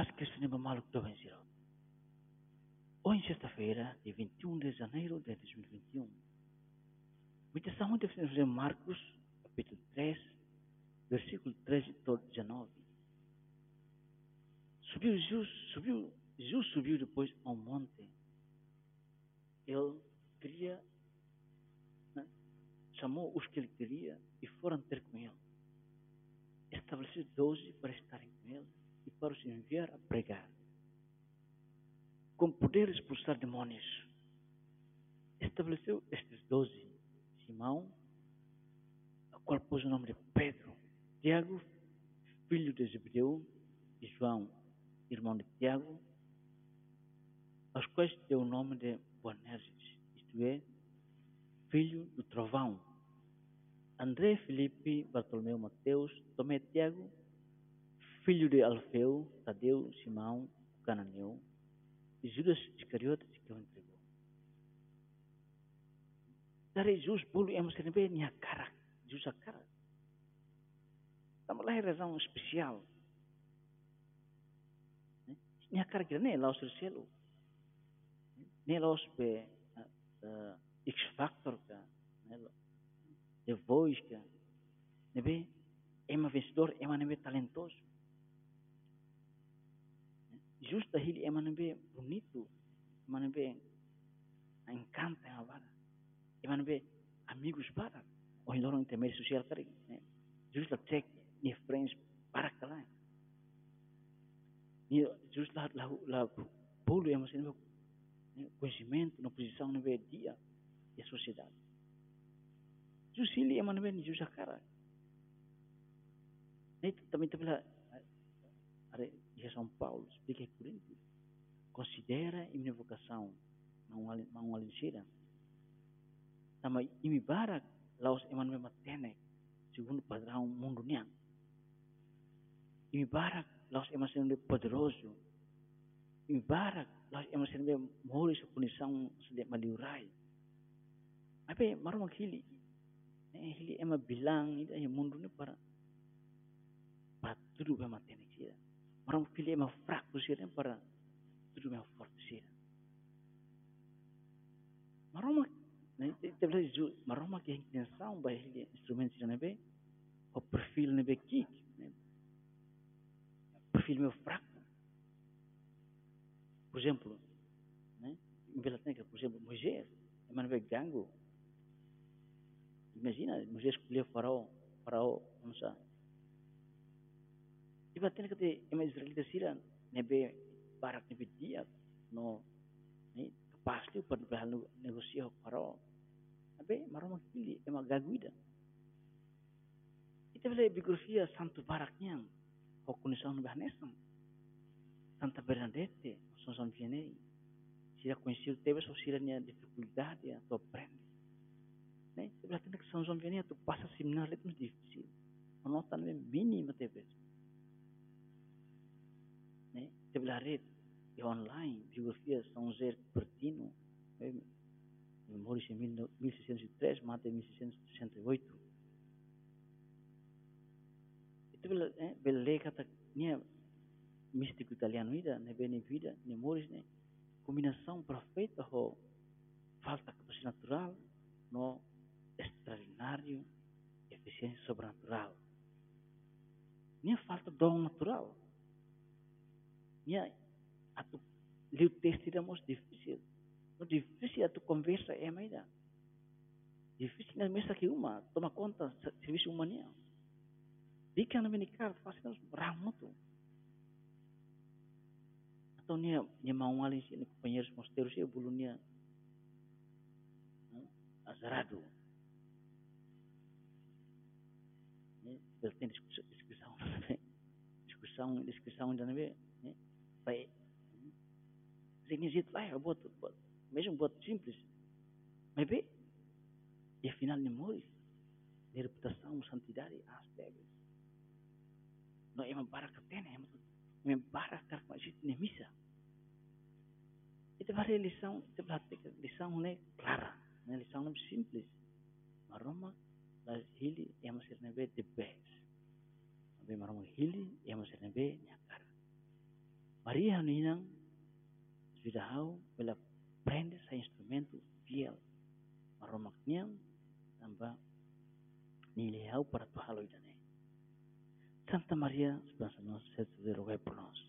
paz que se lembra maluco do vencedor. Hoje, sexta-feira, dia 21 de janeiro de 2021. Meditação de fazer Marcos, capítulo 3, versículo 13 e 19. Subiu Jesus, subiu, Jesus subiu depois ao monte. Ele queria, né, chamou os que ele queria e foram ter com ele. Estabeleceu doze para estarem com ele e para os enviar a pregar. Com poder expulsar demônios. Estabeleceu estes doze. Simão, a qual pôs o nome de Pedro, Tiago, filho de Zebedeu, e João, irmão de Tiago, aos quais deu o nome de Boanerges, isto é, filho do trovão. André, Felipe, Bartolomeu, Mateus, Tomé, Tiago, filho de Alfeu, Tadeu, Simão, cananeu, e Judas Iscariotes que o entregou. Dari Jesus bulu yang mesti nabi ni akara, Jesus akara. Tama lahir razão especial. Ni akara kira ni laos terselu. Ni laos be X Factor ka, The Voice ka. Nabi, ema vencedor, ema nabi talentoso justo ele eh, é manebe bonito, manebe encanta a vara, eh, é manebe amigos para, ou então não temer social para né? justo check e friends para calar, e justo lá lá lá polo é mas não conhecimento, na posição não é dia e a sociedade. Justo ele é manebe justo a cara, né? também também ada de São Paulo, explica por isso. Considera a minha vocação não não alincira. Sama imi barak laos eman me matene segundo padrão mundo niang. Imi barak laos eman sendo poderoso. Imi barak laos eman sendo mohori sa punição sedek maliurai. Apa maru maghili. Eh hili ema bilang ida ya mundo ni para para tudo be matene sira. Maru pilih ema fraco sira para tudo be forte sira. Maru mak Tebla ju maroma ke intenção ba ele instrumento de nebe o perfil nebe kick. Perfil meu fraco por exemplo né bela técnica por exemplo Moisés é mas nebe gango imagina Moisés escolheu faraó faraó não sabe e baten que te é mais israelita sira nebe barak nebe dia no né pasti para negosiar faraó Abe maroma kili ema gaguida. Ita bela biografia santo baraknya ho condição bahanesam. Santa Bernadette, São João Vianney. Sira conheceu teve sua siranya dificuldade a tu aprende. Tenda que São João Vianney tu passa seminar itu muito difícil. Nota mínima teve. Né? Sebelah red e online biografia São José Pertino. Memórias em 1603, mata em 1668. Itu bela eh, bela kata místico italiano ida, ne bene vida, ne Moris ne combinação perfeita ho falta capacidade natural no extraordinário eficiência sobrenatural. Ni falta dom natural. Ni atu liu teste damos difícil. No difícil tu conversa é mais da. Difícil na mesa que uma toma conta serviço humano. Dica na menicar fazendo ramoto. Atau nia nia mau ali sini companheiros mosteiros e bulunia. Azarado. Ele tem discussão, discussão, discussão ainda não? Vai, significa lá, buat, buat, mesmo buat simples. Mas vê, e afinal memória, de reputação, santidade, aspectos. Não é uma barca tena, é uma barca que a gente nem missa. Itu baru lição, itu berarti lição né clara, né lição não simples. Mas Roma, las hili é masih nebe the best. Nabi maroma hili é masih nebe nyakar. Maria ninang Vidahau pela prende sa instrumento fiel. Maromak niang tamba nilihau para tuhalo idane. Santa Maria, sebenarnya saya sudah rogai por nós.